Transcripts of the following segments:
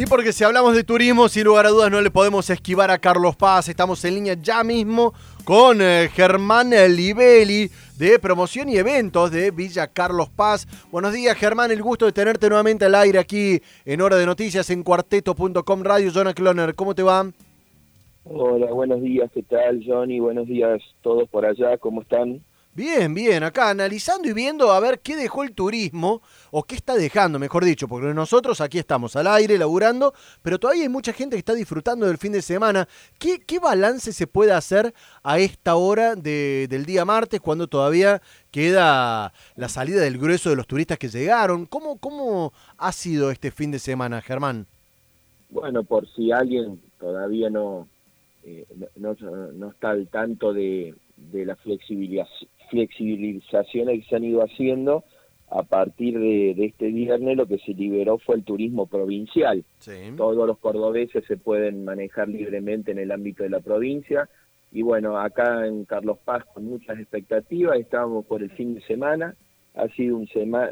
Y porque si hablamos de turismo, sin lugar a dudas no le podemos esquivar a Carlos Paz. Estamos en línea ya mismo con eh, Germán Libelli de promoción y eventos de Villa Carlos Paz. Buenos días Germán, el gusto de tenerte nuevamente al aire aquí en Hora de Noticias en cuarteto.com Radio. Jonah Cloner, ¿cómo te va? Hola, buenos días, ¿qué tal Johnny? Buenos días todos por allá, ¿cómo están? Bien, bien, acá analizando y viendo a ver qué dejó el turismo, o qué está dejando, mejor dicho, porque nosotros aquí estamos al aire, laburando, pero todavía hay mucha gente que está disfrutando del fin de semana. ¿Qué, qué balance se puede hacer a esta hora del día martes, cuando todavía queda la salida del grueso de los turistas que llegaron? ¿Cómo, cómo ha sido este fin de semana, Germán? Bueno, por si alguien todavía no, eh, no, no, está al tanto de, de la flexibilización flexibilizaciones que se han ido haciendo, a partir de, este viernes lo que se liberó fue el turismo provincial. Todos los cordobeses se pueden manejar libremente en el ámbito de la provincia. Y bueno, acá en Carlos Paz con muchas expectativas, estábamos por el fin de semana. Ha sido un,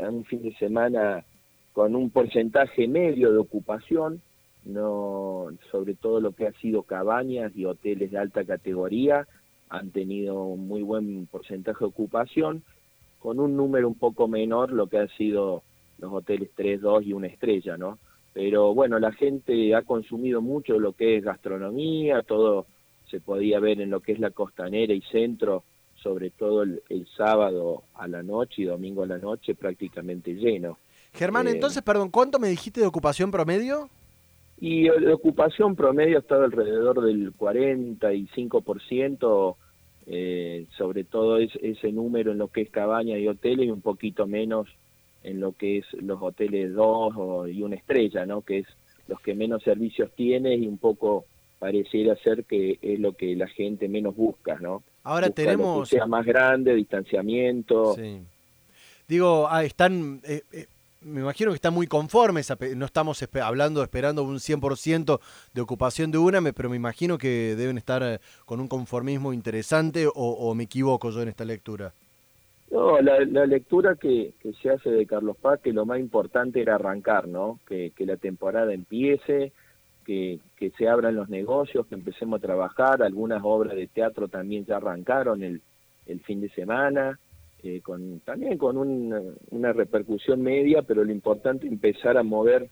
un fin de semana con un porcentaje medio de ocupación, no sobre todo lo que ha sido cabañas y hoteles de alta categoría, han tenido un muy buen porcentaje de ocupación, con un número un poco menor lo que han sido los hoteles 3, 2 y una estrella, ¿no? Pero bueno, la gente ha consumido mucho lo que es gastronomía, todo se podía ver en lo que es la costanera y centro, sobre todo el, sábado a la noche y domingo a la noche prácticamente lleno. Germán, eh, entonces, perdón, ¿cuánto me dijiste de ocupación promedio? Y la ocupación promedio ha estado alrededor del 45%, eh, sobre todo es, ese número en lo que es cabaña y hoteles y un poquito menos en lo que es los hoteles 2 y una estrella, ¿no? Que es los que menos servicios tiene y un poco pareciera ser que es lo que la gente menos busca, ¿no? Ahora tenemos... Que sea más grande, distanciamiento. Sí. Digo, ah, están... Eh, eh, me imagino que están muy conformes, no estamos hablando, esperando un 100% de ocupación de una, pero me imagino que deben estar eh, con un conformismo interesante o, me equivoco yo en esta lectura. No, la, lectura que, se hace de Carlos Paz, que lo más importante era arrancar, ¿no? Que, la temporada empiece, que, se abran los negocios, que empecemos a trabajar, algunas obras de teatro también ya arrancaron el fin de semana, eh, con, también con una repercusión media, pero lo importante es empezar a mover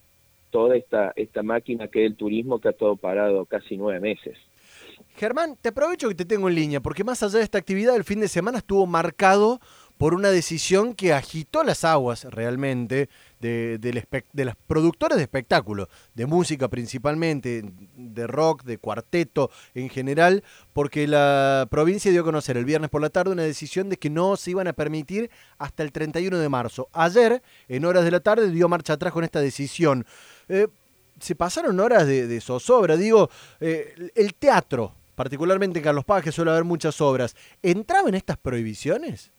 toda esta, esta máquina que es el turismo que ha todo parado casi nueve meses. Germán, te aprovecho que te tengo en línea, porque más allá de esta actividad, el fin de semana estuvo marcado por una decisión que agitó las aguas realmente de, de, las productoras de espectáculo, de música principalmente, de rock, de cuarteto en general, porque la provincia dio a conocer el viernes por la tarde una decisión de que no se iban a permitir hasta el 31 de marzo. Ayer, en horas de la tarde, dio marcha atrás con esta decisión. Eh, se pasaron horas de, zozobra, digo, eh, el teatro, particularmente en Carlos Paz, que suele haber muchas obras, ¿entraba en estas prohibiciones?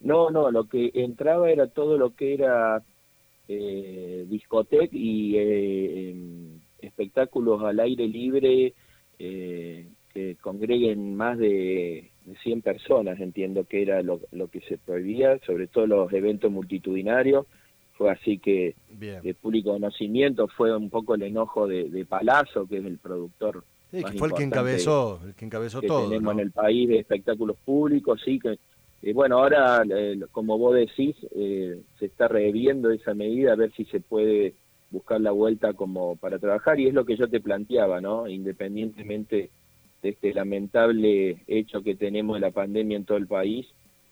No, no, lo que entraba era todo lo que era eh, discoteca y eh, em, espectáculos al aire libre eh, que congreguen más de, 100 personas, entiendo que era lo, que se prohibía, sobre todo los eventos multitudinarios. Fue así que de público conocimiento fue un poco el enojo de, de Palazzo, que es el productor. Sí, que fue el que encabezó, el que encabezó todo. Tenemos en el país de espectáculos públicos, sí, que y bueno, ahora, eh, como vos decís, eh, se está reviendo esa medida a ver si se puede buscar la vuelta como para trabajar y es lo que yo te planteaba, ¿no? Independientemente de este lamentable hecho que tenemos de la pandemia en todo el país,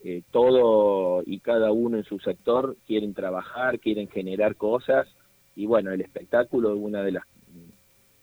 eh, todo y cada uno en su sector quieren trabajar, quieren generar cosas y bueno, el espectáculo es una de las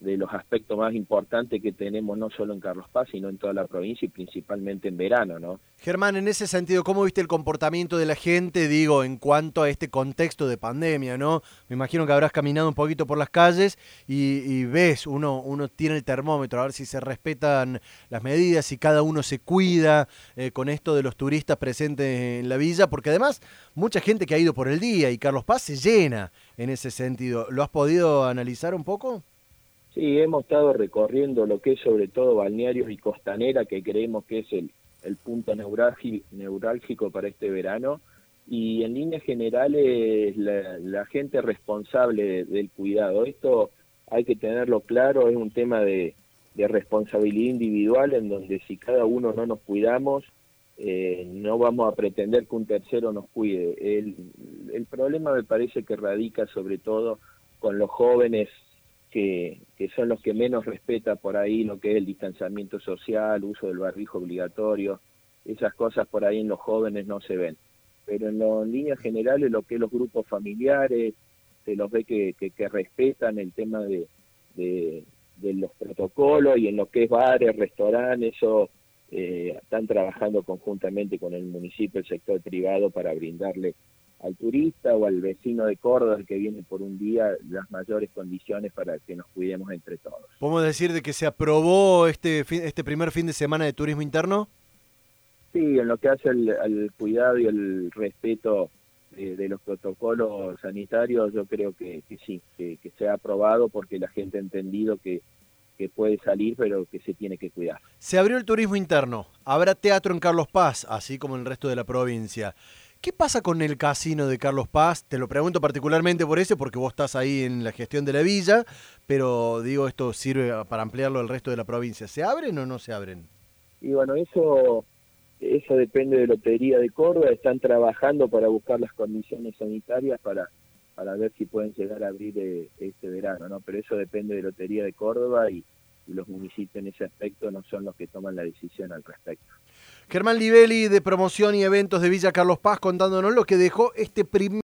de los aspectos más importantes que tenemos no solo en Carlos Paz, sino en toda la provincia y principalmente en verano, ¿no? Germán, en ese sentido, ¿cómo viste el comportamiento de la gente, digo, en cuanto a este contexto de pandemia, ¿no? Me imagino que habrás caminado un poquito por las calles y, ves, uno, uno tiene el termómetro, a ver si se respetan las medidas, si cada uno se cuida eh, con esto de los turistas presentes en la villa, porque además mucha gente que ha ido por el día y Carlos Paz se llena en ese sentido. ¿Lo has podido analizar un poco? Sí, hemos estado recorriendo lo que es sobre todo balnearios y costanera, que creemos que es el, el punto neurálgico para este verano. y en líneas generales la, gente responsable del cuidado. Esto hay que tenerlo claro, es un tema de, responsabilidad individual en donde si cada uno no nos cuidamos, eh, no vamos a pretender que un tercero nos cuide. El problema me parece que radica sobre todo con los jóvenes que, que, son los que menos respeta por ahí lo que es el distanciamiento social, uso del barbijo obligatorio, esas cosas por ahí en los jóvenes no se ven. Pero en, líneas generales lo que es los grupos familiares, se los ve que, que, respetan el tema de, de, los protocolos y en lo que es bares, restaurantes, eso eh, están trabajando conjuntamente con el municipio, el sector privado para brindarle al turista o al vecino de Córdoba que viene por un día las mayores condiciones para que nos cuidemos entre todos. ¿Podemos decir de que se aprobó este, este primer fin de semana de turismo interno? Sí, en lo que hace al, cuidado y el respeto de, los protocolos sanitarios, yo creo que, sí, que, se ha aprobado porque la gente ha entendido que, que puede salir, pero que se tiene que cuidar. Se abrió el turismo interno, habrá teatro en Carlos Paz, así como en el resto de la provincia. ¿Qué pasa con el casino de Carlos Paz? Te lo pregunto particularmente por ese, porque vos estás ahí en la gestión de la villa, pero digo, esto sirve para ampliarlo al resto de la provincia. ¿Se abren o no se abren? Y bueno, eso eso depende de Lotería de Córdoba, están trabajando para buscar las condiciones sanitarias para, para ver si pueden llegar a abrir eh, este verano, ¿no? Pero eso depende de Lotería de Córdoba y, los municipios en ese aspecto no son los que toman la decisión al respecto. Germán Livelli de promoción y eventos de Villa Carlos Paz contándonos lo que dejó este primer